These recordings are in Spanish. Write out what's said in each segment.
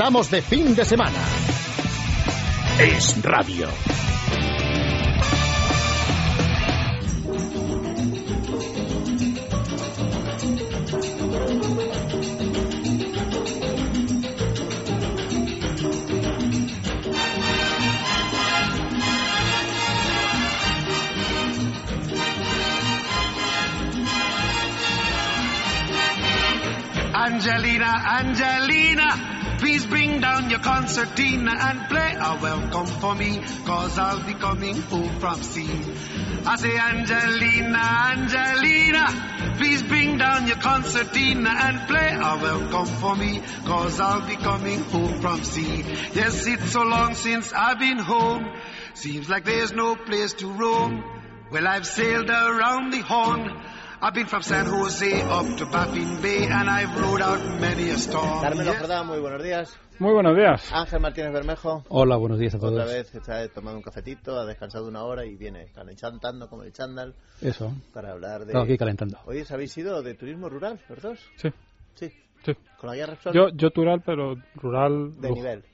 Estamos de fin de semana. Es radio. Angelina, Angelina, please bring down your concertina and play a welcome for me, cause I'll be coming home from sea. I say, Angelina, Angelina, please bring down your concertina and play a welcome for me, cause I'll be coming home from sea. Yes, it's so long since I've been home, seems like there's no place to roam. Well, I've sailed around the horn. I've been from San Jose up to Baffin Bay and I've rode out many a storm. Carmelo Jordán, muy buenos días. Muy buenos días. Ángel Martínez Bermejo. Hola, buenos días a todos. Otra vez está tomando un cafetito, ha descansado una hora y viene calentando como el chándal Eso. para hablar de... Estamos aquí calentando. Oye, ¿habéis ido de turismo rural, los dos? Sí, Sí. sí. ¿Con la guía Repsol? Yo, yo rural, pero rural... De nivel.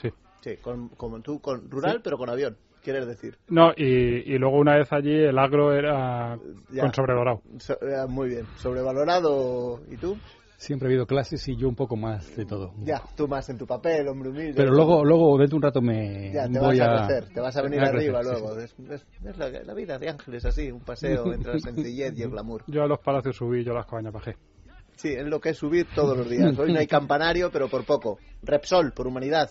sí. Sí, con, como tú, con rural, pero con avión, quieres decir. No, y, y luego una vez allí el agro era Ya. con sobredorado. So- eh, muy bien. ¿Sobrevalorado? ¿Y tú? Siempre ha habido clases y yo un poco más de todo. Ya, tú más en tu papel, hombre humilde. Pero luego, luego dentro de un rato me Ya, te voy vas a, a crecer, te vas a venir a crecer, arriba sí, luego. sí. Es, es- es la, la vida de ángeles así, un paseo entre la sencillez y el glamour. Yo a los palacios subí, yo a las cabañas bajé. Sí, es lo que es subir todos los días. Hoy no hay campanario, pero por poco. Repsol, por humanidad.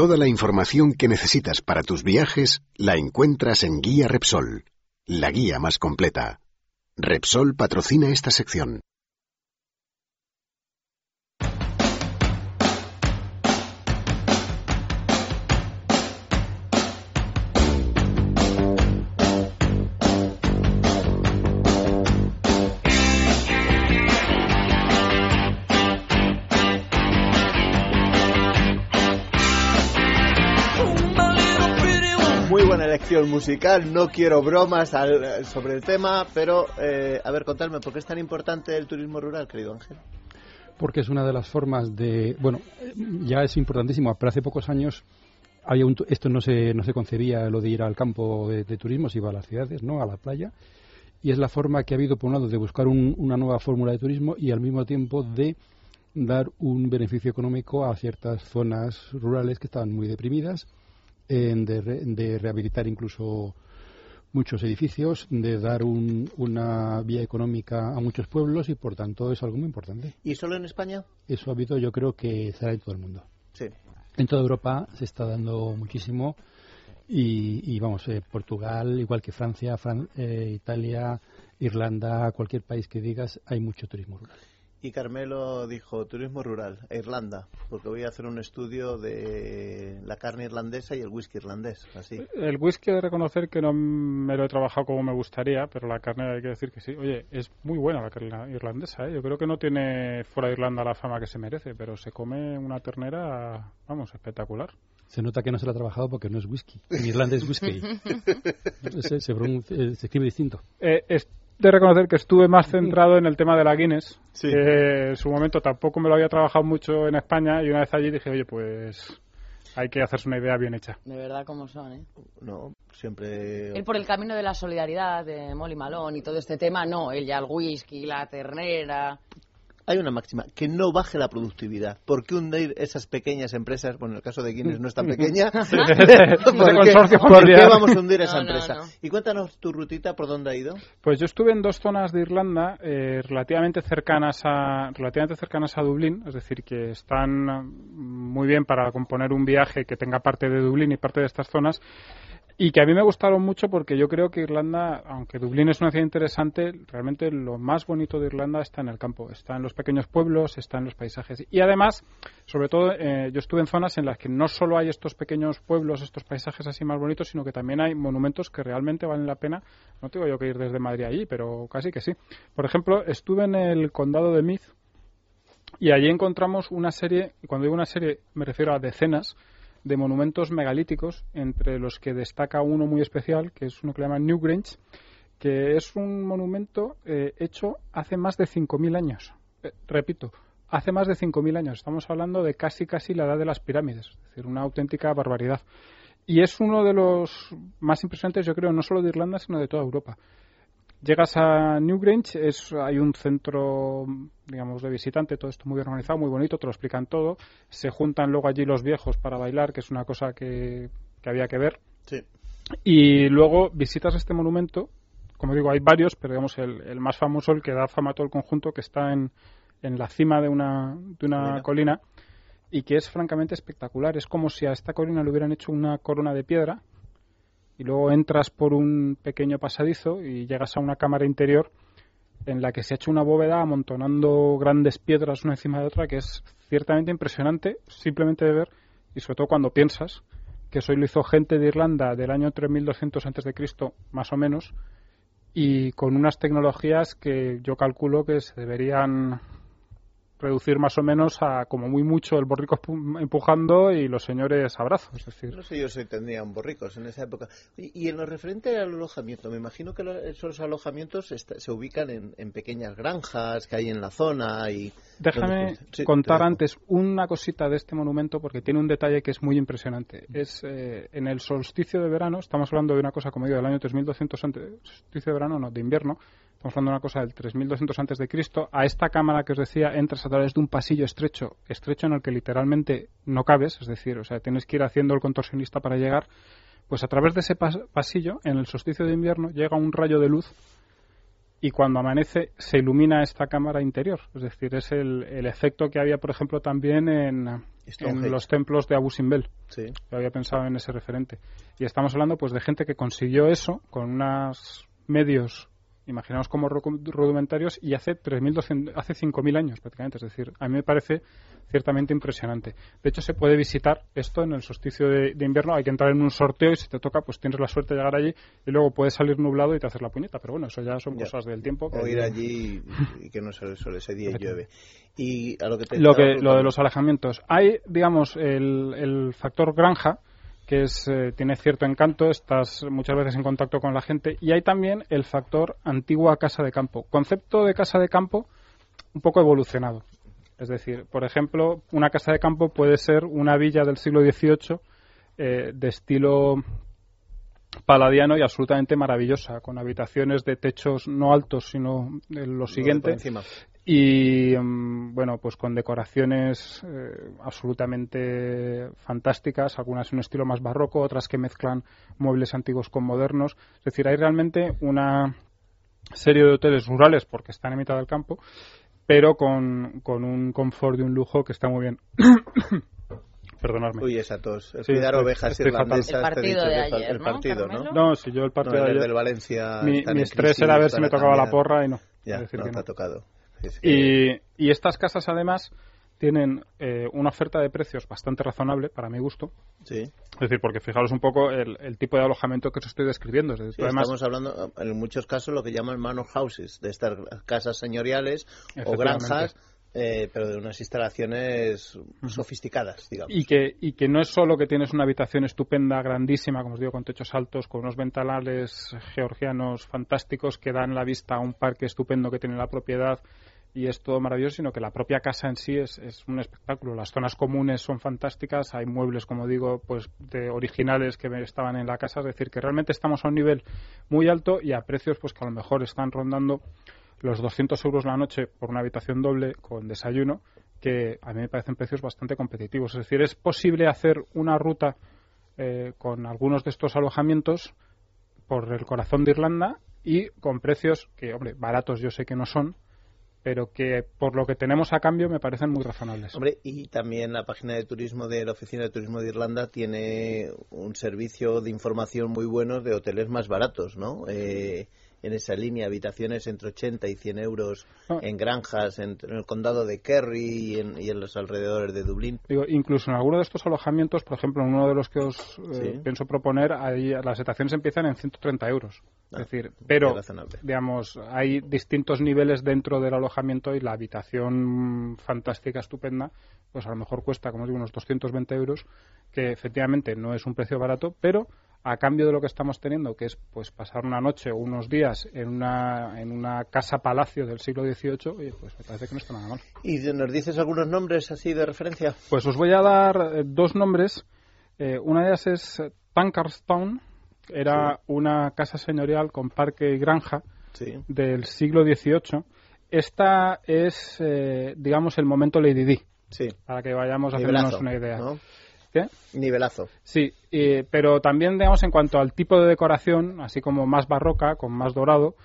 Toda la información que necesitas para tus viajes la encuentras en Guía Repsol, la guía más completa. Repsol patrocina esta sección. Musical, no quiero bromas al- sobre el tema, pero eh, a ver, contadme, ¿por qué es tan importante el turismo rural, querido Ángel? Porque es una de las formas de... Bueno, ya es importantísimo, pero hace pocos años había un esto no se, no se concebía lo de ir al campo de, de turismo, se iba a las ciudades, ¿no? A la playa. Y es la forma que ha habido, por un lado, de buscar un- una nueva fórmula de turismo y al mismo tiempo de dar un beneficio económico a ciertas zonas rurales que estaban muy deprimidas, en de, re- de rehabilitar incluso muchos edificios, de dar un- una vía económica a muchos pueblos y por tanto es algo muy importante. ¿Y solo en España? Eso ha habido, yo creo que será en todo el mundo. Sí. En toda Europa se está dando muchísimo y, y vamos, eh, Portugal, igual que Francia, Fran- eh, Italia, Irlanda, cualquier país que digas, hay mucho turismo rural. Y Carmelo dijo turismo rural, a Irlanda, porque voy a hacer un estudio de la carne irlandesa y el whisky irlandés, así. El whisky he de reconocer que no me lo he trabajado como me gustaría, pero la carne hay que decir que sí. Oye, es muy buena la carne irlandesa, ¿eh? Yo creo que no tiene fuera de Irlanda la fama que se merece, pero se come una ternera, vamos, espectacular. Se nota que no se lo ha trabajado porque no es whisky. En Irlanda es whisky. se, se pronuncia- eh, se escribe distinto. Eh, es de reconocer que estuve más centrado en el tema de la Guinness, Sí. que en su momento tampoco me lo había trabajado mucho en España y una vez allí dije, oye, pues hay que hacerse una idea bien hecha. De verdad, como son, ¿eh? No, siempre... Él por el camino de la solidaridad, de Molly Malone y todo este tema, no. Él ya el whisky, la ternera... Hay una máxima, que no baje la productividad. ¿Por qué hundir esas pequeñas empresas? Bueno, en el caso de Guinness no es tan pequeña. ¿Por, qué, por qué familiar. vamos a hundir esa No, empresa? no. Y cuéntanos tu rutita, ¿por dónde ha ido? Pues yo estuve en dos zonas de Irlanda eh, relativamente cercanas a relativamente cercanas a Dublín, es decir, que están muy bien para componer un viaje que tenga parte de Dublín y parte de estas zonas. Y que a mí me gustaron mucho porque yo creo que Irlanda, aunque Dublín es una ciudad interesante, realmente lo más bonito de Irlanda está en el campo, está en los pequeños pueblos, está en los paisajes. Y además, sobre todo, eh, yo estuve en zonas en las que no solo hay estos pequeños pueblos, estos paisajes así más bonitos, sino que también hay monumentos que realmente valen la pena. No tengo yo que ir desde Madrid allí, pero casi que sí. Por ejemplo, estuve en el condado de Meath y allí encontramos una serie, y cuando digo una serie me refiero a decenas, de monumentos megalíticos, entre los que destaca uno muy especial, que es uno que le llaman Newgrange, que es un monumento eh, hecho hace más de 5.000 años. Eh, repito, hace más de 5.000 años. Estamos hablando de casi, casi la edad de las pirámides. Es decir, una auténtica barbaridad. Y es uno de los más impresionantes, yo creo, no solo de Irlanda, sino de toda Europa. Llegas a Newgrange, es, hay un centro, digamos, de visitante, todo esto muy organizado, muy bonito, te lo explican todo. Se juntan luego allí los viejos para bailar, que es una cosa que, que había que ver. Sí. Y luego visitas este monumento, como digo, hay varios, pero digamos el, el más famoso, el que da fama a todo el conjunto, que está en, en la cima de una, de una colina. y que es francamente espectacular. Es como si a esta colina le hubieran hecho una corona de piedra y luego entras por un pequeño pasadizo y llegas a una cámara interior en la que se ha hecho una bóveda amontonando grandes piedras una encima de otra que es ciertamente impresionante simplemente de ver y sobre todo cuando piensas que eso lo hizo gente de Irlanda del año 3200 antes de Cristo más o menos y con unas tecnologías que yo calculo que se deberían reducir más o menos a como muy mucho el borrico empu- empujando y los señores abrazos. Es decir, No sé yo si tendrían borricos en esa época. Y, y en lo referente al alojamiento, me imagino que esos alojamientos se ubican en, en pequeñas granjas que hay en la zona y... Déjame Sí, contar antes una cosita de este monumento porque tiene un detalle que es muy impresionante. Es eh, en el solsticio de verano, estamos hablando de una cosa, como digo, del año 3200 antes, solsticio de verano, no, de invierno, estamos hablando de una cosa del 3200 antes de Cristo. A esta cámara que os decía entras a través de un pasillo estrecho, estrecho en el que literalmente no cabes, es decir, o sea, tienes que ir haciendo el contorsionista para llegar. Pues a través de ese pas- pasillo, en el solsticio de invierno, llega un rayo de luz y cuando amanece se ilumina esta cámara interior. Es decir, es el, el efecto que había, por ejemplo, también en, en los templos de Abu Simbel. Sí. Yo había pensado en ese referente. Y estamos hablando pues de gente que consiguió eso con unos medios, imaginaos como ru- rudimentarios, y hace 3.200, hace 5.000 años prácticamente. Es decir, a mí me parece ciertamente impresionante. De hecho, se puede visitar esto en el solsticio de, de invierno. Hay que entrar en un sorteo y si te toca, pues tienes la suerte de llegar allí y luego puedes salir nublado y te haces la puñeta. Pero bueno, eso ya son Ya. cosas del tiempo. que- O ir allí y, que no se sobre ese día y llueve. Y a lo que te lo que lo de los alejamientos hay digamos el, el factor granja que es eh, tiene cierto encanto estás muchas veces en contacto con la gente y hay también el factor antigua casa de campo concepto de casa de campo un poco evolucionado es decir por ejemplo una casa de campo puede ser una villa del siglo XVIII eh, de estilo paladiano y absolutamente maravillosa con habitaciones de techos no altos sino de lo siguiente. Y mm, bueno, pues con decoraciones eh, absolutamente fantásticas, algunas en un estilo más barroco, otras que mezclan muebles antiguos con modernos. Es decir, hay realmente una serie de hoteles rurales porque están en mitad del campo, pero con, con un confort y un lujo que está muy bien. Perdonadme. Uy, esa tos. El Sí, cuidar estoy- ovejas estoy irlandesas. El partido dicho de ayer, El ¿no, partido, ¿no? No, si yo el No, partido el de ayer- del Valencia. mi, estrés era ver si me tocaba la porra y no. Ya, no que te no. ha tocado. Es que- Y, y estas casas además tienen eh, una oferta de precios bastante razonable para mi gusto. Sí. Es decir, porque fijaros un poco el, el tipo de alojamiento que os estoy describiendo. Es decir, Sí, además, estamos hablando en muchos casos lo que llaman manor houses, de estas casas señoriales o granjas, eh, pero de unas instalaciones sofisticadas, digamos. y que, y que no es solo que tienes una habitación estupenda, grandísima, como os digo, con techos altos, con unos ventanales georgianos fantásticos que dan la vista a un parque estupendo que tiene la propiedad y es todo maravilloso, sino que la propia casa en sí es, es un espectáculo. Las zonas comunes son fantásticas, hay muebles, como digo, pues de originales que estaban en la casa, es decir, que realmente estamos a un nivel muy alto y a precios pues que a lo mejor están rondando los 200 euros la noche por una habitación doble con desayuno, que a mí me parecen precios bastante competitivos. Es decir, es posible hacer una ruta eh, con algunos de estos alojamientos por el corazón de Irlanda y con precios que, hombre, baratos yo sé que no son, pero que por lo que tenemos a cambio me parecen muy razonables. Hombre, y también la página de turismo de la Oficina de Turismo de Irlanda tiene un servicio de información muy bueno de hoteles más baratos, ¿no? Eh, en esa línea, habitaciones entre 80 y 100 euros Ah. en granjas en, en el condado de Kerry y en, y en los alrededores de Dublín. Digo, incluso en alguno de estos alojamientos, por ejemplo, en uno de los que os eh, Sí. pienso proponer, ahí las estaciones empiezan en 130 euros. Ah, es decir, pero, digamos, hay distintos niveles dentro del alojamiento y la habitación fantástica, estupenda, pues a lo mejor cuesta, como digo, unos 220 euros, que efectivamente no es un precio barato, pero a cambio de lo que estamos teniendo, que es pues pasar una noche o unos días en una, en una casa palacio del siglo XVIII, oye, pues me parece que no está nada mal. ¿Y nos dices algunos nombres así de referencia? Pues os voy a dar eh, dos nombres. Eh, una de ellas es Pankhursttown, era una casa señorial con parque y granja del siglo XVIII. Esta es, eh, digamos, el momento Lady Di. Sí. Para que vayamos a hacernos una idea. ¿Qué? Nivelazo. Sí, pero también, digamos, en cuanto al tipo de decoración, así como más barroca, con más dorado,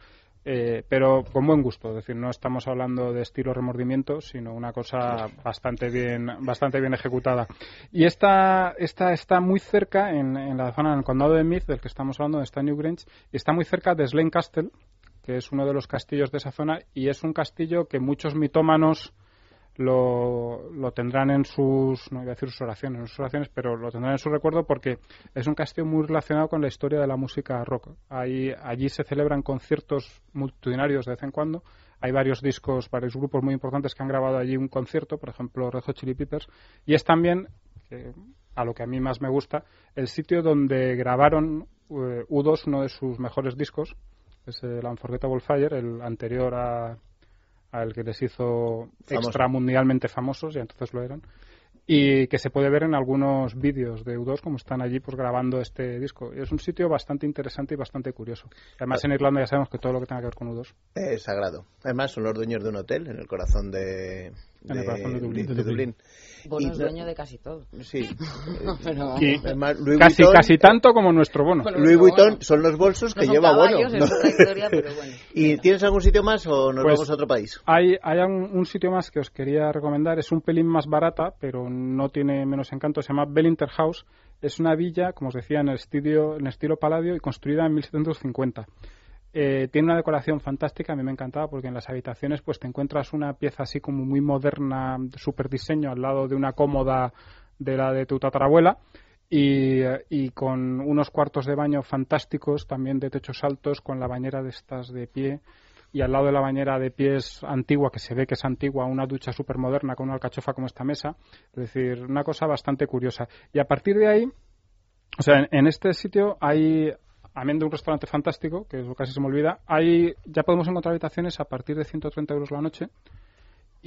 eh, pero con buen gusto. Es decir, no estamos hablando de estilo remordimiento, sino una cosa bastante bien, bastante bien ejecutada. Y esta, esta está muy cerca, en, en la zona, en el condado de Meath, del que estamos hablando, de Newgrange, y está muy cerca de Slane Castle, que es uno de los castillos de esa zona, y es un castillo que muchos mitómanos lo, lo, tendrán en sus, no voy a decir sus oraciones, en sus oraciones, pero lo tendrán en su recuerdo porque es un castillo muy relacionado con la historia de la música rock. Ahí, allí se celebran conciertos multitudinarios de vez en cuando. Hay varios discos, varios grupos muy importantes que han grabado allí un concierto, por ejemplo Red Hot Chili Peppers, y es también, a lo que a mí más me gusta, el sitio donde grabaron eh, U2 uno de sus mejores discos, es el Unforgettable Fire, el anterior a al que les hizo extramundialmente famosos, y entonces lo eran, y que se puede ver en algunos vídeos de U2 como están allí pues grabando este disco. Es un sitio bastante interesante y bastante curioso. Además en Irlanda ya sabemos que todo lo que tenga que ver con U2 es sagrado. Además son los dueños de un hotel en el corazón de, en el corazón de Dublín. De Dublín. Bono es dueño de casi todo. Sí. casi, casi tanto como nuestro bono. Louis Vuitton son los bolsos que lleva Bono. ¿Y tienes algún sitio más o nos pues vamos a otro país? Hay, hay un, sitio más que os quería recomendar. Es un pelín más barata, pero no tiene menos encanto. Se llama Bellinter House. Es una villa, como os decía, en el, estilo, en estilo paladio y construida en 1750. Eh, tiene una decoración fantástica, a mí me encantaba porque en las habitaciones pues te encuentras una pieza así como muy moderna, super diseño al lado de una cómoda de la de tu tatarabuela y, y, con unos cuartos de baño fantásticos también de techos altos con la bañera de estas de pie y al lado de la bañera de pies antigua, que se ve que es antigua, una ducha súper moderna con una alcachofa como esta mesa. Es decir, una cosa bastante curiosa. Y a partir de ahí, o sea, en este sitio hay, amén de un restaurante fantástico, que casi se me olvida, hay, ya podemos encontrar habitaciones a partir de 130 euros la noche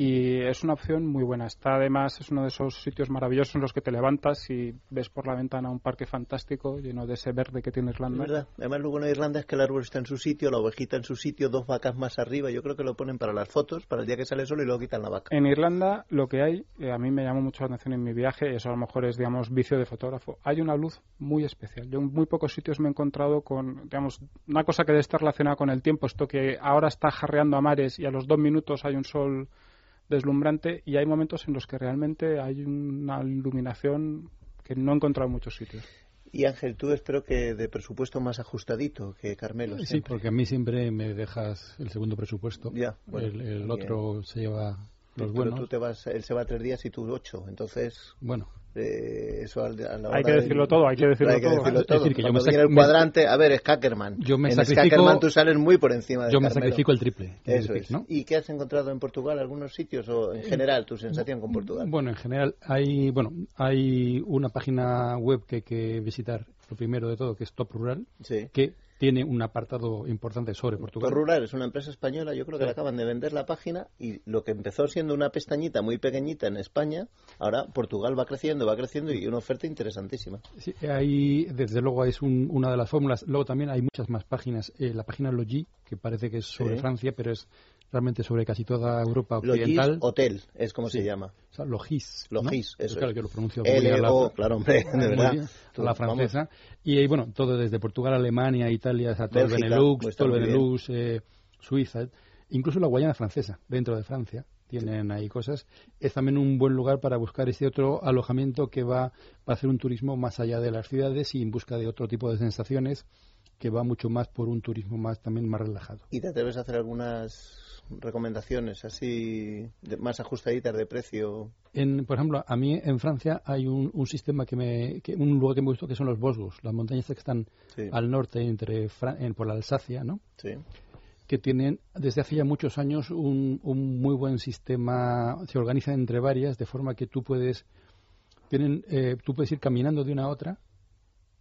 y es una opción muy buena. Está además, es uno de esos sitios maravillosos en los que te levantas y ves por la ventana un parque fantástico lleno de ese verde que tiene Irlanda. verdad. Además, lo bueno de Irlanda es que el árbol está en su sitio, la ovejita en su sitio, dos vacas más arriba. Yo creo que lo ponen para las fotos, para el día que sale el sol y luego quitan la vaca. En Irlanda lo que hay, eh, a mí me llamó mucho la atención en mi viaje, eso a lo mejor es, digamos, vicio de fotógrafo. Hay una luz muy especial. Yo en muy pocos sitios me he encontrado con, digamos, una cosa que debe estar relacionada con el tiempo, esto que ahora está jarreando a mares y a los dos minutos hay un sol deslumbrante y hay momentos en los que realmente hay una iluminación que no he encontrado en muchos sitios. Y Ángel, tú espero que de presupuesto más ajustadito que Carmelo. Sí, porque a mí siempre me dejas el segundo presupuesto. Ya, el, otro se lleva los Pero tú te vas, él se va tres días y tú ocho, entonces. Bueno, eso hay que decirlo todo, hay que decirlo hay que todo. Decirlo todo. Es decir, que yo me el cuadrante, a ver, es Yo me en sacrifico, tú sales muy por encima de Yo me sacrifico el triple. Eso es. ¿Y qué has encontrado en Portugal? ¿Algunos sitios o en general tu sensación con Portugal? Bueno, en general hay, bueno, hay una página web que hay que visitar, lo primero de todo, que es Top Rural, sí. que tiene un apartado importante sobre Portugal. Rural es una empresa española, yo creo que le acaban de vender la página y lo que empezó siendo una pestañita muy pequeñita en España, ahora Portugal va creciendo, va creciendo y una oferta interesantísima. Sí, ahí desde luego es una de las fórmulas. Luego también hay muchas más páginas. Eh, la página Logi, que parece que es sobre Francia, pero es realmente sobre casi toda Europa occidental. Logis Hotel, es como se llama. O sea, Logis. Logis, eso Claro que lo pronuncio L-O, claro, hombre, de verdad. la francesa. Y bueno, todo desde Portugal, Alemania, Italia, hasta todo el Benelux, todo el Benelux, eh, Suiza, incluso la Guayana francesa, dentro de Francia. Tienen ahí cosas. Es también un buen lugar para buscar ese otro alojamiento que va a hacer un turismo más allá de las ciudades y en busca de otro tipo de sensaciones que va mucho más por un turismo más también más relajado. ¿Y te atreves a hacer algunas recomendaciones así más ajustaditas de precio? En, por ejemplo, a mí en Francia hay un, un sistema que me, que, un lugar que me gustó que son los Vosgos, las montañas que están al norte entre en, por la Alsacia, ¿no? Sí. Que tienen desde hace ya muchos años un, un muy buen sistema, se organizan entre varias de forma que tú puedes tienen, eh, tú puedes ir caminando de una a otra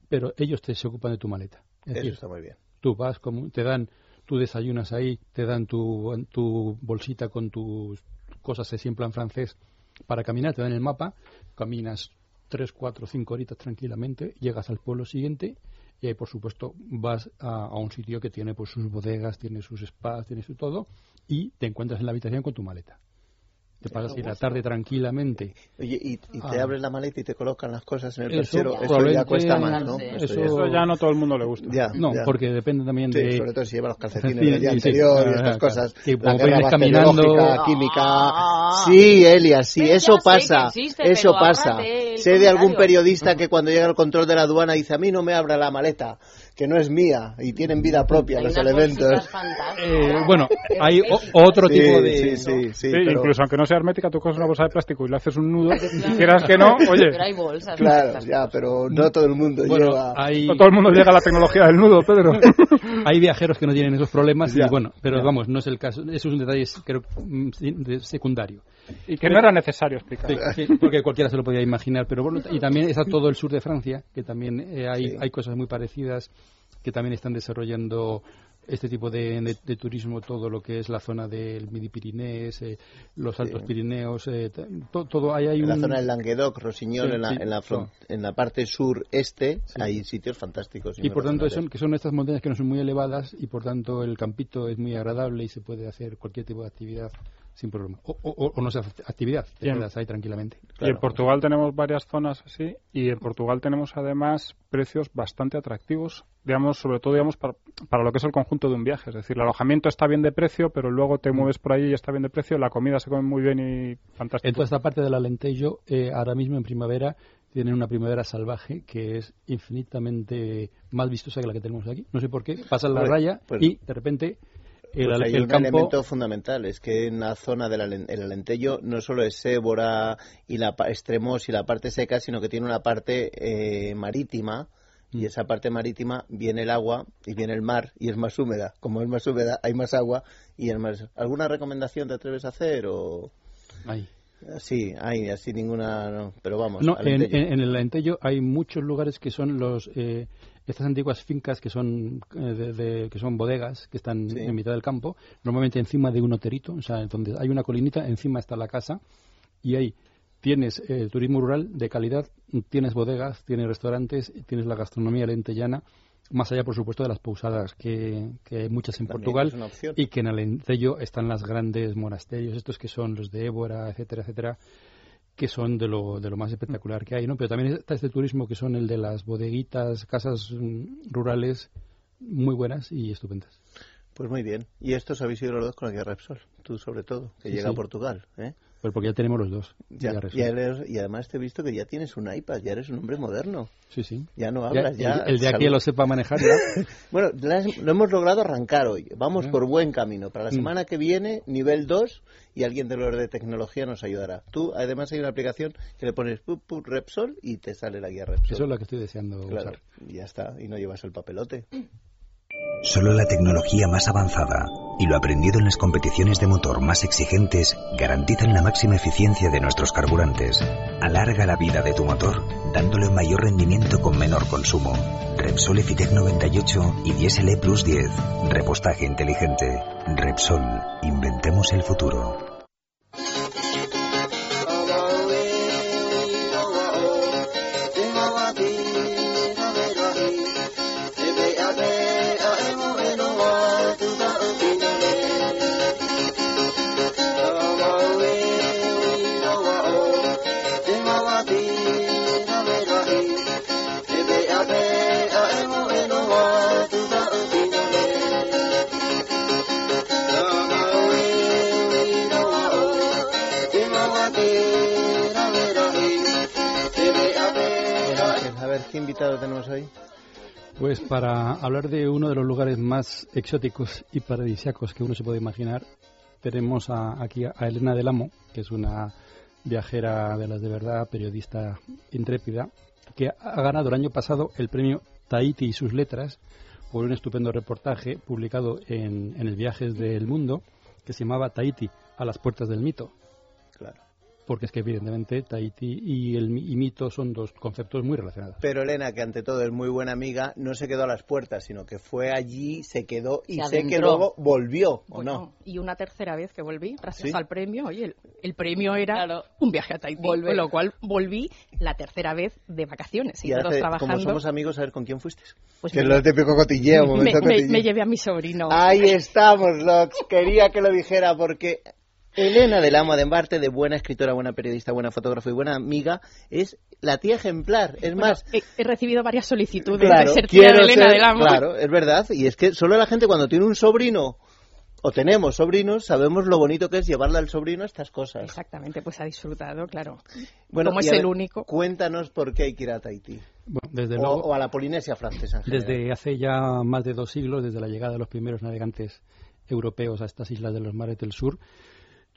pero ellos te se ocupan de tu maleta. Es Eso decir, está muy bien. tú vas, como, te dan, tú desayunas ahí, te dan tu, tu bolsita con tus cosas así en plan francés para caminar, te dan el mapa, caminas tres, cuatro, cinco horitas tranquilamente, llegas al pueblo siguiente y ahí, por supuesto, vas a, a un sitio que tiene pues sus bodegas, tiene sus spas, tiene su todo y te encuentras en la habitación con tu maleta. Te pasas ahí la tarde tranquilamente. Oye, y, y te Ah. abres la maleta y te colocan las cosas en el Eso perchero. Eso ya probablemente- cuesta más, ¿no? Eso Eso- ya- Eso ya no todo el mundo le gusta. ya, No, ya. porque depende también Sí, de... sobre todo si lleva los calcetines del día sí, sí. anterior y Ah, estas cosas. Que la guerra ir caminando- química. Ah. Sí, Elias, sí, ya eso pasa. existe, eso pasa. El Sé de algún periodista que cuando llega al control de la aduana dice a mí no me abra la maleta, que no es mía y tienen vida propia Hay los elementos. Eh, bueno, hay o- otro Sí, tipo de... sí, sí, sí, Sí, pero- incluso aunque no sea hermética, tú coges una bolsa de plástico y le haces un nudo, y quieras que no, oye, Pero hay bolsas. Claro, ya, pero no todo el mundo Bueno, lleva. hay, no todo el mundo llega a la tecnología del nudo, Pedro. hay viajeros que no tienen esos problemas Ya, y bueno, pero ya. vamos, no es el caso. Eso es un detalle creo, mm, secundario. Y que no era necesario explicar. Sí, sí, porque cualquiera se lo podía imaginar. Pero bueno, y también está todo el sur de Francia, que también eh, hay, Sí. hay cosas muy parecidas que también están desarrollando este tipo de, de- de turismo, todo lo que es la zona del Midi Pirinés, eh, los Altos Pirineos, eh, to- todo. Hay, hay En la zona del Languedoc, Rossignol, Sí, en, la, sí, en, la front- en la parte sur-este, hay sitios fantásticos. Y por tanto son, que son estas montañas que no son muy elevadas y por tanto el campito es muy agradable y se puede hacer cualquier tipo de actividad sin problema. O, o- o no se hace actividad, te Bien. quedas ahí tranquilamente. Y en Portugal tenemos varias zonas así y en Portugal tenemos además precios bastante atractivos, digamos, sobre todo digamos para, para lo que es el conjunto de un viaje. Es decir, el alojamiento está bien de precio, pero luego te mueves por allí y está bien de precio, la comida se come muy bien y fantástico. En toda esta parte del Alentejo, eh, ahora mismo en primavera, tienen una primavera salvaje que es infinitamente más vistosa que la que tenemos aquí. No sé por qué, pasan la Pues- raya pues- y de repente el, Pues hay el un campo... elemento fundamental, es que en la zona del Alen- el Alentejo no solo es Ébora y la extremos y la parte seca, sino que tiene una parte eh, marítima Mm. y esa parte marítima viene el agua y viene el mar y es más húmeda. Como es más húmeda, hay más agua y es más... ¿Alguna recomendación te atreves a hacer o...? Ahí. Sí, hay, así ninguna... no, pero vamos, No, en el Alentejo hay muchos lugares que son los eh, estas antiguas fincas que son eh, de, de- que son bodegas que están Sí. en mitad del campo, normalmente encima de un hoterito, o sea, donde hay una colinita, encima está la casa y ahí tienes eh, turismo rural de calidad, tienes bodegas, tienes restaurantes, tienes la gastronomía lentellana, más allá, por supuesto, de las pousadas que, que hay muchas en También Portugal y que en Alentejo están las grandes monasterios, estos que son los de Évora, etcétera, etcétera, que son de lo, de lo más espectacular que hay, ¿no? Pero también está este turismo que son el de las bodeguitas, casas mm, rurales muy buenas y estupendas. Pues muy bien. Y estos habéis ido los dos con la guía Repsol, tú sobre todo, que Sí, llega sí. a Portugal. ¿eh? Pues porque ya tenemos los dos. Ya, Ya Repsol. ya eres- y además te he visto que ya tienes un iPad, ya eres un hombre moderno. Sí, sí. Ya no hablas, ya. el, el de aquí lo sepa manejar ya. Bueno, la- lo hemos logrado arrancar hoy. Vamos Ya. por buen camino. Para la Mm. semana que viene, nivel 2, y alguien de los de tecnología nos ayudará. Tú, además, hay una aplicación que le pones pu, pu, Repsol y te sale la guía Repsol. Eso es lo que estoy deseando Claro, usar. y ya está, y no llevas el papelote. Solo la tecnología más avanzada y lo aprendido en las competiciones de motor más exigentes garantizan la máxima eficiencia de nuestros carburantes. Alarga la vida de tu motor dándole un mayor rendimiento con menor consumo. Repsol Efitec 98 y Diesel E Plus 10. Repostaje inteligente. Repsol. Inventemos el futuro. Invitado tenemos hoy? Pues para hablar de uno de los lugares más exóticos y paradisíacos que uno se puede imaginar, tenemos a- aquí a Elena del Amo, que es una viajera de las de verdad, periodista intrépida, que ha ganado el año pasado el premio Tahiti y sus letras por un estupendo reportaje publicado en, en el Viajes del Mundo que se llamaba Tahiti a las puertas del mito. Claro. Porque es que evidentemente Tahiti y el mi- y mito son dos conceptos muy relacionados. Pero Elena, que ante todo es muy buena amiga, no se quedó a las puertas, sino que fue allí, se quedó y Se sé que luego volvió, ¿o Bueno, no? Y una tercera vez que volví, gracias ¿Sí? al premio. Oye, el, el premio era Claro. un viaje a Tahití, Volver. con lo cual volví la tercera vez de vacaciones. Y Y ahora, trabajando. como somos amigos, a ver con quién fuiste. pues que me, es lo típico cotilleo, me- momento me- cotilleo. me llevé a mi sobrino. Ahí estamos, Lox. Quería que lo dijera porque Elena del Amo de Embarte, de buena escritora, buena periodista, buena fotógrafa y buena amiga, es la tía ejemplar. Es Bueno, más, he, he recibido varias solicitudes claro, de ser tía de Elena ser- del Amo. Claro, es verdad. Y es que solo la gente cuando tiene un sobrino o tenemos sobrinos, sabemos lo bonito que es llevarle al sobrino a estas cosas. Exactamente, pues ha disfrutado, claro. Bueno, Como es el ver, único. Cuéntanos por qué hay que ir a Tahití. Bueno, desde O, luego, o a la Polinesia francesa desde hace ya más de dos siglos, desde la llegada de los primeros navegantes europeos a estas islas de los mares del sur,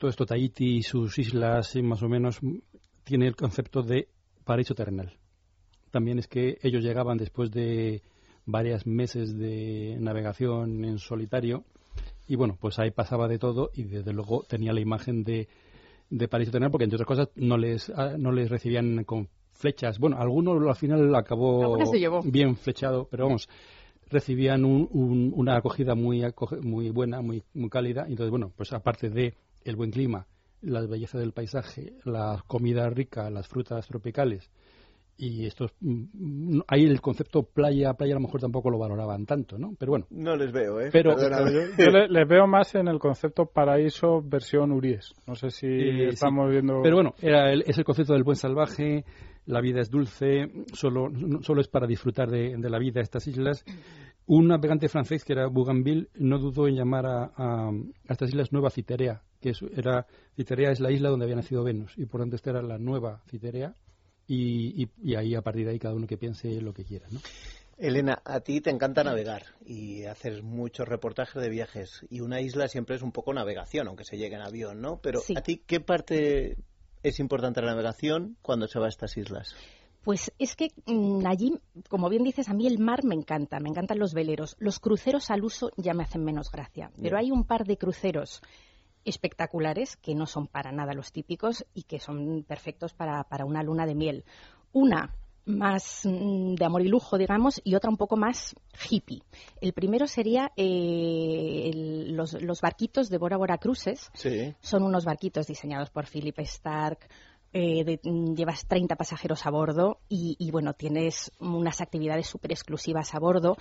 todo esto Tahiti y sus islas más o menos tiene el concepto de paraíso terrenal. También es que ellos llegaban después de varios meses de navegación en solitario y bueno, pues ahí pasaba de todo y desde luego tenía la imagen de, de paraíso terrenal porque entre otras cosas no les, ah, no les recibían con flechas. Bueno, alguno al final acabó bien flechado, pero vamos, recibían un- un- una acogida muy acoge- muy buena, muy muy cálida. Entonces, bueno, pues aparte de el buen clima, la belleza del paisaje, la comida rica, las frutas tropicales y estos mm, mm, ahí el concepto playa playa a lo mejor tampoco lo valoraban tanto, ¿no? Pero bueno, No les veo, ¿eh? Pero- Perdóname. Yo le, le veo más en el concepto paraíso versión Uries. No sé si Eh, sí. estamos viendo. Pero bueno, era el- es el concepto del buen salvaje, la vida es dulce, solo, no- solo es para disfrutar de, de la vida estas islas. Un navegante francés que era Bougainville no dudó en llamar a, a- a estas islas Nueva Citerea, que es, era Citerea es la isla donde había nacido Venus y por tanto esta era la nueva Citerea y, y- y ahí a partir de ahí cada uno que piense lo que quiera, ¿no? Elena, a ti te encanta navegar y haces muchos reportajes de viajes y una isla siempre es un poco navegación, aunque se llegue en avión, ¿no? Pero Sí. a ti, ¿qué parte es importante la navegación cuando se va a estas islas? Pues es que mm, allí, como bien dices, a mí el mar me encanta, me encantan los veleros. Los cruceros al uso ya me hacen menos gracia, pero hay un par de cruceros espectaculares que no son para nada los típicos y que son perfectos para, para una luna de miel. Una más mm, de amor y lujo, digamos, y otra un poco más hippie. El primero sería eh, el- los, los barquitos de Bora Bora Cruises, Sí. son unos barquitos diseñados por Philip Stark. eh, de- mm, llevas 30 pasajeros a bordo y, y, bueno, tienes unas actividades súper exclusivas a bordo.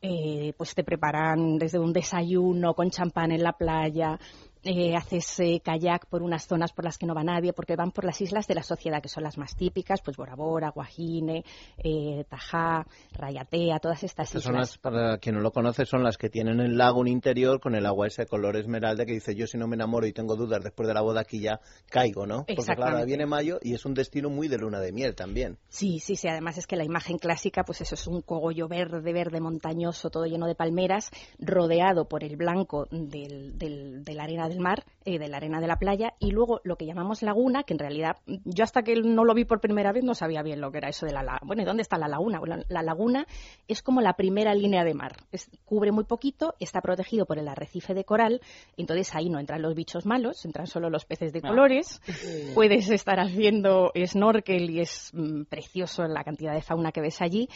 Eh, pues te preparan desde un desayuno con champán en la playa, eh, haces eh, kayak por unas zonas por las que no va nadie, porque van por las islas de la sociedad, que son las más típicas, pues Bora Bora, Guajine, eh, Tajá, Rayatea, todas estas Estas son islas. las, para quien no lo conoce, son las que tienen el lago un interior con el agua ese color esmeralda que dice yo si no me enamoro y tengo dudas después de la boda aquí ya caigo, ¿no? Porque claro, viene mayo y es un destino muy de luna de miel también. Sí, sí, sí. Además es que la imagen clásica, pues eso es un cogollo verde, verde, montañoso, todo lleno de palmeras, rodeado por el blanco del, del- de la arena del mar, eh, de la arena de la playa, y luego lo que llamamos laguna, que en realidad yo hasta que no lo vi por primera vez no sabía bien lo que era eso de la laguna. Bueno, ¿y dónde está la laguna? Bueno, la laguna es como la primera línea de mar. Es- cubre muy poquito, está protegido por el arrecife de coral, entonces ahí no entran los bichos malos, entran solo los peces de colores. Puedes estar haciendo snorkel y es mm, precioso la cantidad de fauna que ves allí.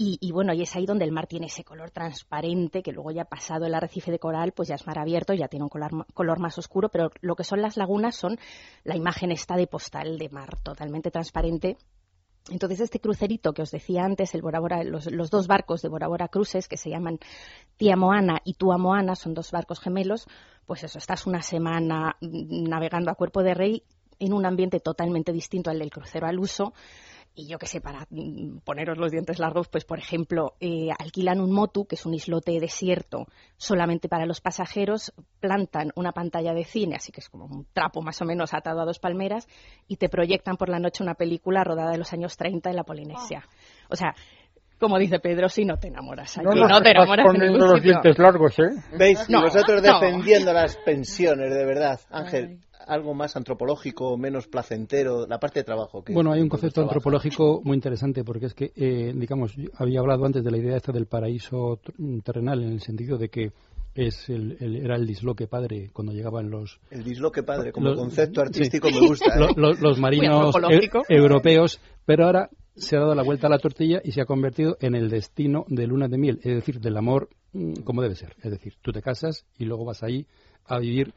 Y, bueno, y es ahí donde el mar tiene ese color transparente, que luego ya pasado el arrecife de coral, pues ya es mar abierto, ya tiene un color, color más oscuro, pero lo que son las lagunas son la imagen esta de postal de mar, totalmente transparente. Entonces, este crucerito que os decía antes, el Bora los, los dos barcos de Bora Bora Cruises, que se llaman Tía Moana y Tua Moana, son dos barcos gemelos, pues eso, estás una semana navegando a cuerpo de rey en un ambiente totalmente distinto al del crucero al uso. Y yo que sé, para mm, poneros los dientes largos, pues por ejemplo, eh, alquilan un motu, que es un islote desierto, solamente para los pasajeros, plantan una pantalla de cine, así que es como un trapo más o menos atado a dos palmeras, y te proyectan por la noche una película rodada de los años 30 en la Polinesia. O sea, como dice Pedro, si no te enamoras aquí, no, nos te enamoras en poniendo los dientes largos, ¿eh? ¿Veis? Y No, vosotros no. defendiendo las pensiones, de verdad. Ángel, algo más antropológico, menos placentero, la parte de trabajo. Que Bueno, hay un concepto antropológico muy interesante porque es que, eh, digamos, yo había hablado antes de la idea esta del paraíso terrenal en el sentido de que es el, el- era el disloque padre cuando llegaban los El disloque padre, como Los- concepto sí. artístico me gusta. ¿eh? lo- lo- los marinos eu- europeos, pero ahora se ha dado la vuelta a la tortilla y se ha convertido en el destino de luna de miel, es decir, del amor mm, como debe ser. Es decir, tú te casas y luego vas ahí a vivir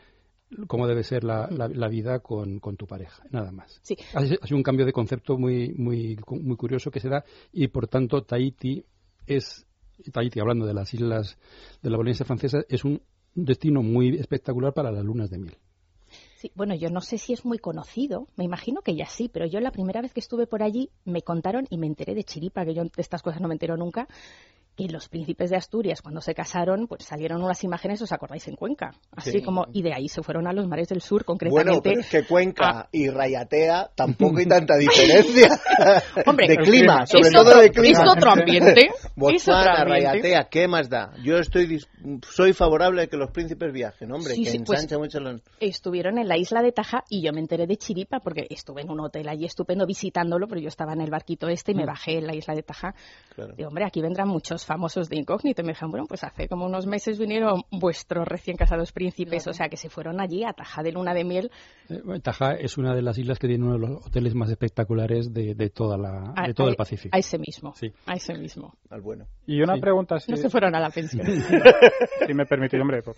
como debe ser la, la- la vida con, con tu pareja, nada más. Sí. Ha, sido un cambio de concepto muy, muy, muy curioso que se da y por tanto Tahiti es, Tahiti hablando de las islas de la Polinesia francesa, es un destino muy espectacular para las lunas de miel. Sí, bueno, yo no sé si es muy conocido, me imagino que ya sí, pero yo la primera vez que estuve por allí me contaron y me enteré de chiripa, que yo de estas cosas no me entero nunca, que los príncipes de Asturias cuando se casaron, pues salieron unas imágenes, ¿os acordáis? En Cuenca, así Sí. como, y de ahí se fueron a los mares del sur, Bueno, concretamente. pero es que Cuenca y Rayatea tampoco hay tanta diferencia Hombre, de clima, sobre todo otro, de clima. es otro ambiente. Botswana. Rayatea, ¿qué más da? Yo estoy soy favorable a que los príncipes viajen, hombre, Sí, que sí, pues- ensancha mucho los... estuvieron en la isla de Taja y yo me enteré de Chiripa porque estuve en un hotel allí estupendo visitándolo, pero yo estaba en el barquito este y me bajé en la isla de Taja. Mm. Claro. Y hombre, aquí vendrán muchos famosos de incógnito. Y me dijeron, bueno, pues hace como unos meses vinieron vuestros recién casados príncipes, o sea que se fueron allí a Taja de luna de miel. Eh, Taja es una de las islas que tiene uno de los hoteles más espectaculares de, de toda la, a- de todo a- el Pacífico. A ese mismo. Sí. A ese mismo. Al bueno. Y una Sí. pregunta si, No se fueron a la pensión. si me permitís, hombre, por,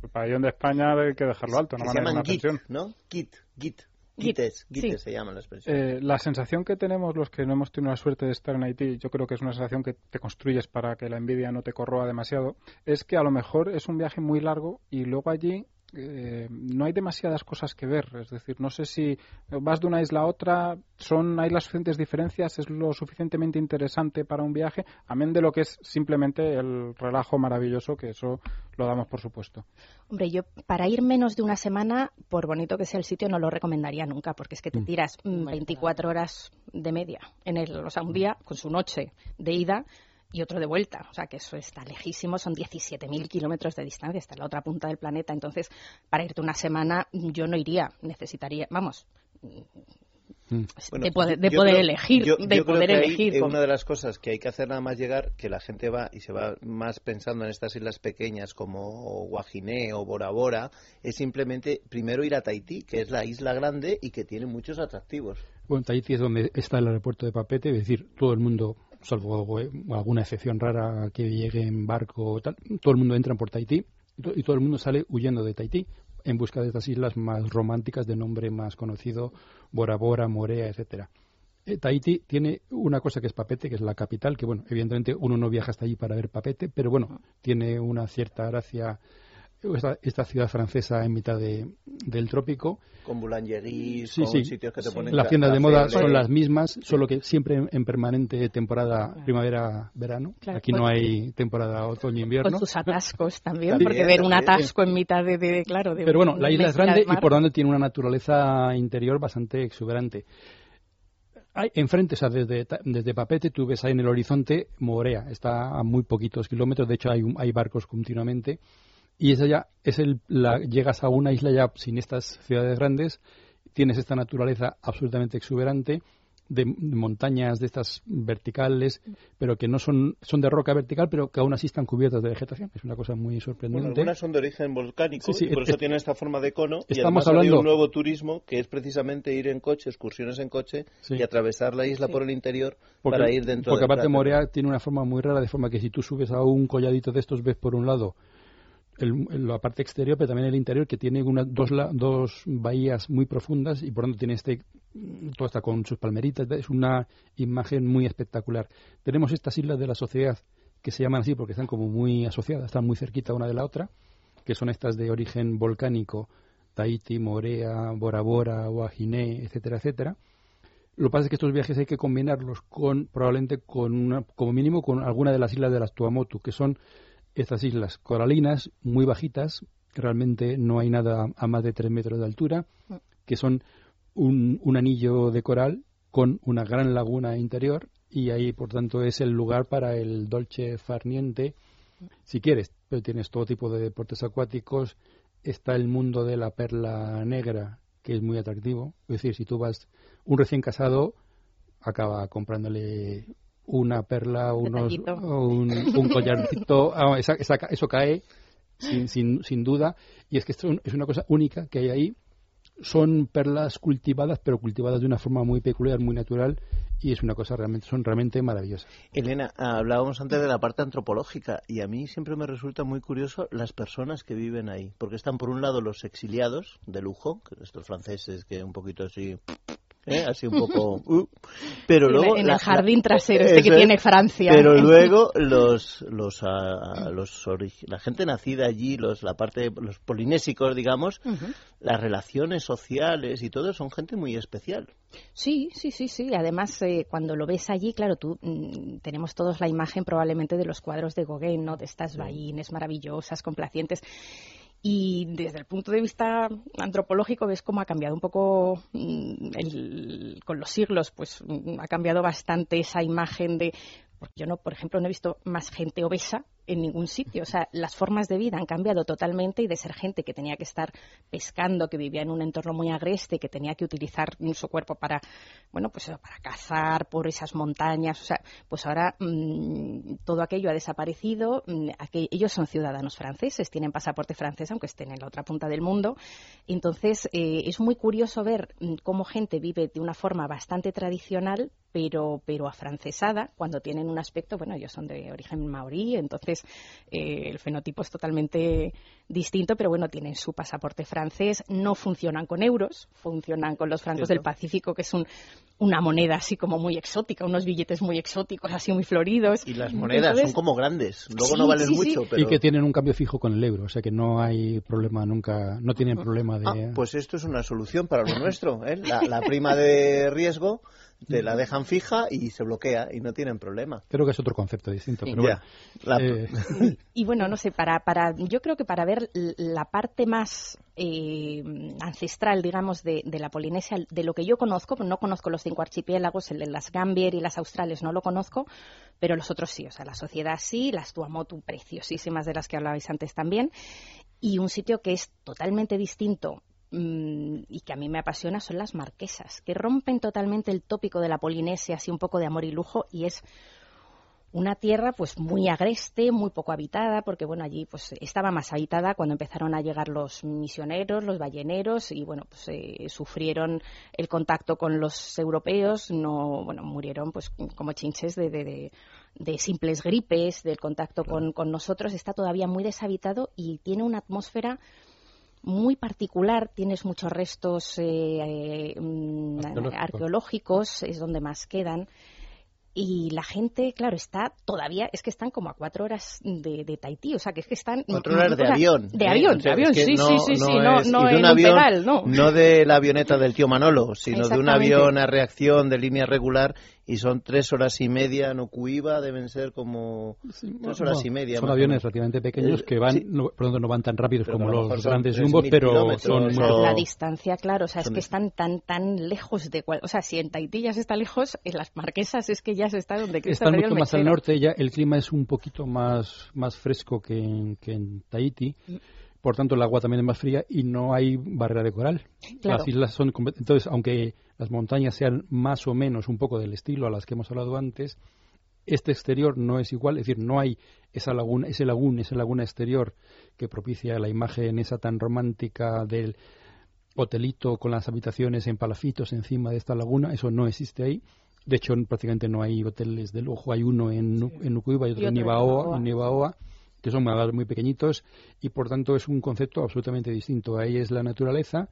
por pabellón de España hay que dejarlo alto, no Que van se a ir a llaman una git, pensión. ¿no? Git, git. Gites sí. se llaman las expresiones. Eh, la sensación que tenemos los que no hemos tenido la suerte de estar en Haití, yo creo que es una sensación que te construyes para que la envidia no te corroa demasiado, es que a lo mejor es un viaje muy largo y luego allí eh, no hay demasiadas cosas que ver. Es decir, no sé si vas de una isla a otra, son hay las suficientes diferencias, es lo suficientemente interesante para un viaje, amén de lo que es simplemente el relajo maravilloso, que eso lo damos por supuesto. Hombre, yo para ir menos de una semana, por bonito que sea el sitio, no lo recomendaría nunca, porque es que te tiras mm, 24 horas de media en el, o sea, un día con su noche de ida y otro de vuelta. O sea, que eso está lejísimo, son 17.000 kilómetros de distancia, está en la otra punta del planeta. Entonces, para irte una semana, yo no iría, necesitaría, vamos, Bueno, de poder, de yo poder creo- elegir, yo- de yo creo poder que elegir. con- una de las cosas que hay que hacer nada más llegar, que la gente va y se va más pensando en estas islas pequeñas como Guajiné o Bora Bora, es simplemente primero ir a Tahití, que es la isla grande y que tiene muchos atractivos. Bueno, Tahití es donde está el aeropuerto de Papete, es decir, todo el mundo, salvo eh, alguna excepción rara que llegue en barco o tal, todo el mundo entra por Tahití y todo el mundo sale huyendo de Tahití en busca de estas islas más románticas de nombre más conocido, Bora Bora, Morea, etcétera. Eh, Tahití tiene una cosa que es Papete, que es la capital, que bueno, evidentemente uno no viaja hasta allí para ver Papete, pero bueno, tiene una cierta gracia esta, esta ciudad francesa en mitad de- del trópico Con Boulangeries, Sí, con sí. sitios que te Sí. ponen... las tiendas de moda son las mismas, solo que siempre en, en permanente temporada primavera-verano. Claro, Aquí no con- hay temporada otoño-invierno. con sus atascos también, También, porque ver un también. atasco en mitad de, de- claro, de Pero bueno, la isla es grande y por donde tiene una naturaleza interior bastante exuberante. Hay, enfrente, o sea, desde, Ta- desde Papete tú ves ahí en el horizonte Morea, está a muy poquitos kilómetros, de hecho hay, un- hay barcos continuamente y esa ya es el, la, llegas a una isla ya sin estas ciudades grandes, tienes esta naturaleza absolutamente exuberante de, de montañas de estas verticales, pero que no son son de roca vertical, pero que aún así están cubiertas de vegetación. Es una cosa muy Bueno, sorprendente. algunas son de origen volcánico Sí, sí, y por es- eso tienen esta forma de cono. y estamos además habido hablando- un nuevo turismo que es precisamente ir en coche, excursiones en coche Sí. y atravesar la isla Sí. por el interior Porque, para ir dentro porque aparte. Morea tiene una forma muy rara, de forma que si tú subes a un colladito de estos, ves por un lado el- la parte exterior, pero también el interior, que tiene una, dos, la- dos bahías muy profundas y por tanto tiene este, todo está con sus palmeritas, es una imagen muy espectacular. Tenemos estas islas de la sociedad que se llaman así porque están como muy asociadas, están muy cerquita una de la otra, que son estas de origen volcánico, Tahiti, Morea, Bora Bora, Guajiné, etcétera, etcétera. Lo que pasa es que estos viajes hay que combinarlos con, probablemente, con una, como mínimo, con alguna de las islas de las Tuamotu, que son estas islas coralinas, muy bajitas, realmente no hay nada a más de tres metros de altura, que son un, un anillo de coral con una gran laguna interior y ahí, por tanto, es el lugar para el dolce farniente, si quieres, pero tienes todo tipo de deportes acuáticos, está el mundo de la perla negra, que es muy atractivo, es decir, si tú vas, un recién casado acaba comprándole una perla, unos, un, un collarcito, ah, esa- esa- eso cae sin, sin, sin duda. Y es que esto es una cosa única que hay ahí. Son perlas cultivadas, pero cultivadas de una forma muy peculiar, muy natural, y es una cosa realmente, son realmente maravillosas. Elena, hablábamos antes de la parte antropológica y a mí siempre me resulta muy curioso las personas que viven ahí, porque están por un lado los exiliados de lujo, que estos franceses que un poquito así ¿eh? así un poco. Uh. Pero luego en el jardín trasero este que tiene Francia. Pero luego los los, uh, los la gente nacida allí, los la parte los polinésicos, digamos, las relaciones sociales y todo son gente muy especial. Sí, sí, sí, sí. Además, eh, cuando lo ves allí, claro, tú mm, tenemos todos la imagen probablemente de los cuadros de Gauguin, ¿no? De estas bahines maravillosas, complacientes. Y desde el punto de vista antropológico ves cómo ha cambiado un poco mm, con los siglos, pues mm, ha cambiado bastante esa imagen de porque yo no, por ejemplo, no he visto más gente obesa en ningún sitio. O sea, las formas de vida han cambiado totalmente y de ser gente que tenía que estar pescando, que vivía en un entorno muy agreste, que tenía que utilizar su cuerpo para, bueno, pues para cazar por esas montañas. O sea, pues ahora mm, todo aquello ha desaparecido. Mm, ellos son ciudadanos franceses, tienen pasaporte francés, aunque estén en la otra punta del mundo. Entonces, eh, es muy curioso ver mm, cómo gente vive de una forma bastante tradicional, pero, pero afrancesada, cuando tienen un aspecto, bueno, ellos son de origen maorí, entonces eh, el fenotipo es totalmente distinto, pero bueno, tienen su pasaporte francés, no funcionan con euros, funcionan con los francos del Pacífico, que es un, una moneda así como muy exótica, unos billetes muy exóticos, así muy floridos. Y las monedas son como grandes, luego no valen mucho. Y que tienen un cambio fijo con el euro, o sea que no hay problema nunca, no tienen problema de... Ah, pues esto es una solución para lo nuestro, ¿eh? la prima de riesgo te la dejan fija y se bloquea y no tienen problema. Creo que es otro concepto distinto, pero bueno. Eh, y, bueno, no sé, para, para, yo creo que para ver la parte más eh, ancestral, digamos, de, la Polinesia, de lo que yo conozco, no conozco los cinco archipiélagos, el de las Gambier y las Australes no lo conozco, pero los otros sí, o sea, la sociedad sí, las Tuamotu preciosísimas de las que hablabais antes también, y un sitio que es totalmente distinto Mm, y que a mí me apasiona son las marquesas, que rompen totalmente el tópico de la Polinesia, así un poco de amor y lujo, y es una tierra pues muy agreste, muy poco habitada, porque bueno, allí pues estaba más habitada cuando empezaron a llegar los misioneros, los balleneros y bueno, pues eh, sufrieron el contacto con los europeos, no, bueno, murieron pues como chinches de, de, de, simples gripes, del contacto con, con nosotros, está todavía muy deshabitado y tiene una atmósfera muy particular, tienes muchos restos eh, eh, mm, arqueológicos, es donde más quedan y la gente, claro, está todavía, es que están como a cuatro horas de, de Tahití, o sea, que es que están... Cuatro horas de avión. De avión, de avión, sí, sí, sí, sí, no, no de un avión, no. No de la avioneta del tío Manolo, sino de un avión a reacción de línea regular y son tres horas y media, no cuiva, deben ser como tres horas y media. Son aviones relativamente pequeños que van, no, pronto no van tan rápidos como los grandes jumbos, pero son La distancia, claro, o sea, es que están tan tan lejos de cual, o sea, si en Tahití ya se está lejos, en las Marquesas es que ya se está donde Está mucho más al norte, ya el clima es un poquito más más fresco que en, que en Tahití. Mm. Por tanto, el agua también es más fría y no hay barrera de coral. Las islas son. Entonces, aunque las montañas sean más o menos un poco del estilo a las que hemos hablado antes, este exterior no es igual, es decir, no hay esa laguna, ese laguna, esa laguna exterior que propicia la imagen esa tan romántica del hotelito con las habitaciones en palafitos encima de esta laguna, eso no existe ahí. De hecho, prácticamente no hay hoteles de lujo, hay uno en, en Nukuiba y otro, en Ibaoa que son muy pequeñitos y por tanto es un concepto absolutamente distinto. Ahí es la naturaleza,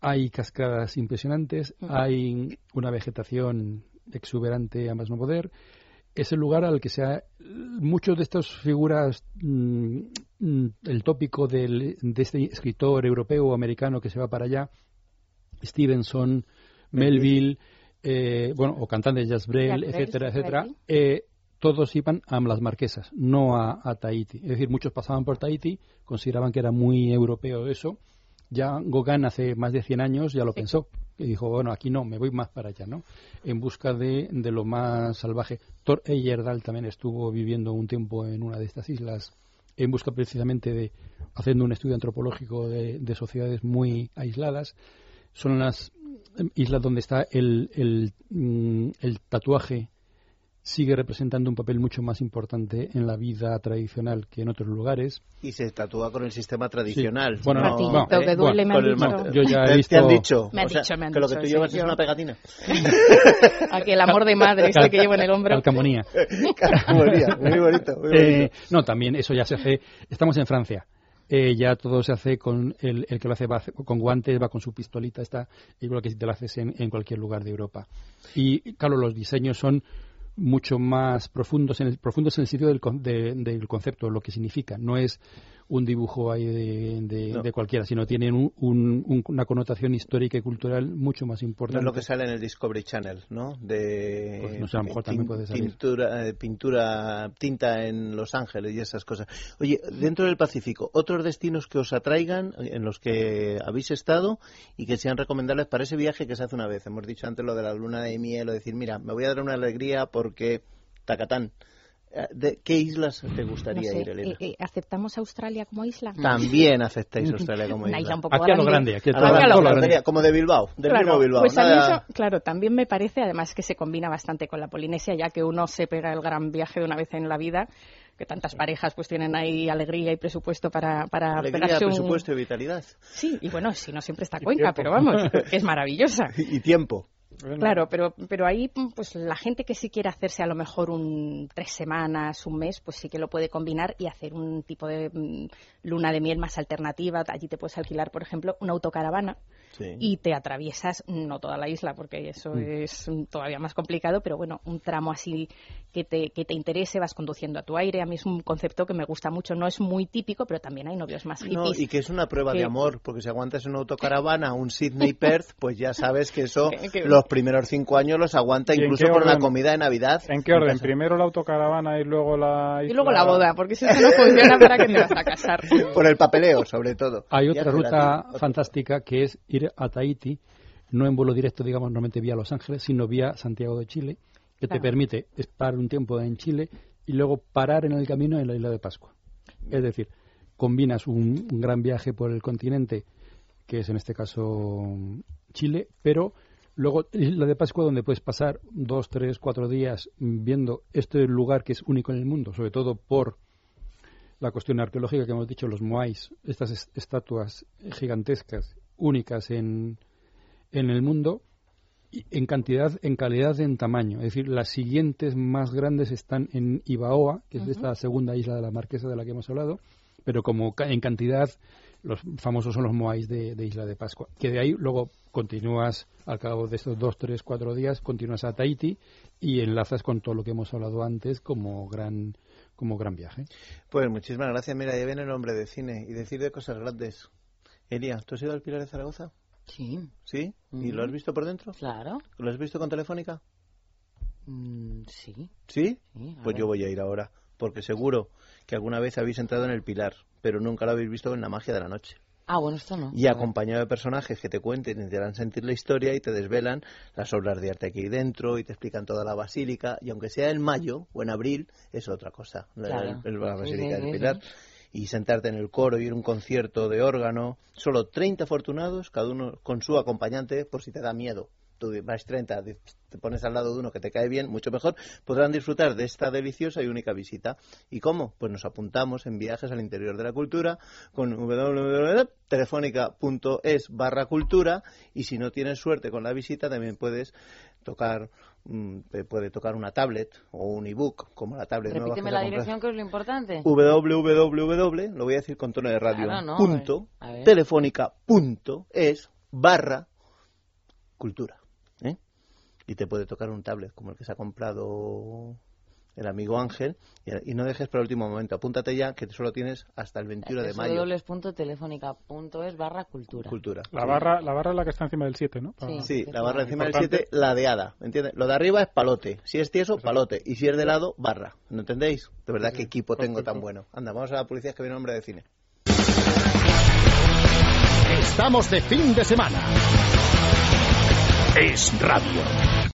hay cascadas impresionantes, hay una vegetación exuberante a más no poder. Es el lugar al que se ha. Muchos de estas figuras, mm, mm, el tópico del, de este escritor europeo o americano que se va para allá, Stevenson, Melville, eh, bueno, o cantantes Jazz Brel, etcétera, etcétera, eh, todos iban a las Marquesas, no a, Tahiti. Es decir, muchos pasaban por Tahiti, consideraban que era muy europeo eso. Ya Gauguin hace más de 100 años ya lo pensó y dijo, bueno, aquí no, me voy más para allá, ¿no? En busca de, de lo más salvaje. Thor Eyerdal también estuvo viviendo un tiempo en una de estas islas en busca precisamente de, haciendo un estudio antropológico de, de sociedades muy aisladas. Son las islas donde está el, el, mm, el tatuaje sigue representando un papel mucho más importante en la vida tradicional que en otros lugares. Y se tatúa con el sistema tradicional. Sí. Bueno, A no, ti, no, lo que eh, duele me han con el dicho. Yo ya he ¿Te- visto... ¿Te han dicho? Me han O sea, dicho, me han que lo que dicho, tú sí, llevas yo- es una pegatina. Aquel amor de madre este que llevo en el hombro. Calcamonía. Calcamonía, muy bonito, muy bonito. Eh, no, también eso ya se hace. Estamos en Francia. Eh, ya todo se hace con el, el que lo hace va con guantes, va con su pistolita, está igual que si te lo haces en, en cualquier lugar de Europa. Y claro, los diseños son mucho más profundos en el, profundos en el sitio del, de- del concepto, lo que significa. No es un dibujo ahí de, de- No. de cualquiera, sino tienen un- un- un- una connotación histórica y cultural mucho más No importante. es lo que sale en el Discovery Channel, ¿no? De Pues no sé, a lo mejor también puede salir. pintura, eh, pintura, tinta en Los Ángeles y esas cosas. Oye, dentro del Pacífico, otros destinos que os atraigan, en los que habéis estado y que sean recomendables para ese viaje que se hace una vez. Hemos dicho antes lo de la luna de miel, o decir, mira, me voy a dar una alegría porque Tacatán. Eh, ¿De qué islas te No gustaría sé, ir, Elena? eh, eh, ¿Aceptamos Australia como isla? También aceptáis Australia como isla. isla un poco Aquí a lo grande, aquí a Ah, lo grande. como de Bilbao, del Claro, mismo Bilbao. pues a mí nada- eso, claro, también me parece, además que se combina bastante con la Polinesia, ya que uno se pega el gran viaje de una vez en la vida, que tantas parejas pues tienen ahí alegría y presupuesto para, para Alegría, pegarse un- presupuesto y vitalidad. Sí, y bueno, si no siempre está Cuenca, pero vamos, que es maravillosa. Y tiempo. Claro, pero, pero ahí, pues la gente que sí quiere hacerse a lo mejor un tres semanas, un mes, pues sí que lo puede combinar y hacer un tipo de mm, luna de miel más alternativa. Allí te puedes alquilar, por ejemplo, una autocaravana Sí. y te atraviesas, no toda la isla, porque eso es mm, todavía más complicado, pero bueno, un tramo así que te, que te interese, vas conduciendo a tu aire. A mí es un concepto que me gusta mucho, no es muy típico, pero también hay novios más hippies. No, y que es una prueba de que- amor, porque si aguantas en una autocaravana un Sydney Perth, pues ya sabes que eso Que- que- los primeros cinco años los aguanta ¿Y en incluso por la comida de Navidad. ¿En qué orden? Primero la autocaravana y luego la Y luego la boda, porque si eso no funciona, ¿para qué te vas a casar? Por el papeleo, sobre todo. Hay otra ruta fantástica que es ir a Tahití, no en vuelo directo, digamos, normalmente vía Los Ángeles, sino vía Santiago de Chile, que te permite estar un tiempo en Chile y luego parar en el camino en la isla de Pascua. Es decir, combinas un, un gran viaje por el continente, que es en este caso Chile, pero luego Isla de Pascua donde puedes pasar dos, tres, cuatro días viendo este lugar que es único en el mundo, sobre todo por la cuestión arqueológica que hemos dicho, los moais, estas es- estatuas gigantescas, únicas en, en el mundo, y en cantidad, en calidad, en tamaño. Es decir, las siguientes más grandes están en Ibaoa, que es esta segunda isla de la Marquesa de la que hemos hablado, pero como ca- en cantidad, los famosos son los moais de, de Isla de Pascua. Que de ahí luego continúas, al cabo de estos dos, tres, cuatro días, continúas a Tahití y enlazas con todo lo que hemos hablado antes como gran, como gran viaje. Pues muchísimas gracias. Mira, ya viene el hombre de cine y decir de cosas grandes. Elia, ¿tú has ido al Pilar de Zaragoza? Sí, ¿Sí? ¿Y lo has visto por dentro? claro. ¿Lo has visto con Telefónica? Mm, sí. ¿Sí? Pues ver. yo voy a ir ahora, porque seguro que alguna vez habéis entrado en el Pilar, pero nunca lo habéis visto en la magia de la noche. Ah, bueno, esto no. Y acompañado de personajes que te cuenten y te harán sentir la historia y te desvelan las obras de arte que hay dentro y te explican toda la basílica. Y aunque sea en mayo o en abril, es otra cosa, la, Claro. el- la Sí, basílica sí, del Pilar. sí. Y sentarte en el coro y ir a un concierto de órgano. Solo 30 afortunados, cada uno con su acompañante, por si te da miedo. Tú vas 30, te pones al lado de uno que te cae bien, mucho mejor, podrán disfrutar de esta deliciosa y única visita. ¿Y cómo? Pues nos apuntamos en viajes al interior de la cultura con www.telefónica.es barra cultura y si no tienes suerte con la visita también puedes tocar te puede tocar una tablet o un ebook como la tablet nueva Repíteme que la dirección, que es lo importante. www, lo voy a decir con tono de radio, Claro, no, punto, a ver. telefónica.es barra cultura. ¿eh? Y te puede tocar un tablet como el que se ha comprado el amigo Ángel y, y no dejes para el último momento. Apúntate ya que solo tienes hasta el 21 de mayo. www.telefónica.es barra cultura. Cultura. La barra, la barra es la que está encima del 7, ¿no? Sí. Sí, la barra encima del Importante. 7, ladeada. ¿Entiendes? Lo de arriba es palote. Si es tieso, palote. Y si es de lado, barra. ¿No entendéis? De verdad, qué equipo tengo tan bueno. Anda, vamos a la policía que viene un hombre de cine. Estamos de fin de semana. Es radio.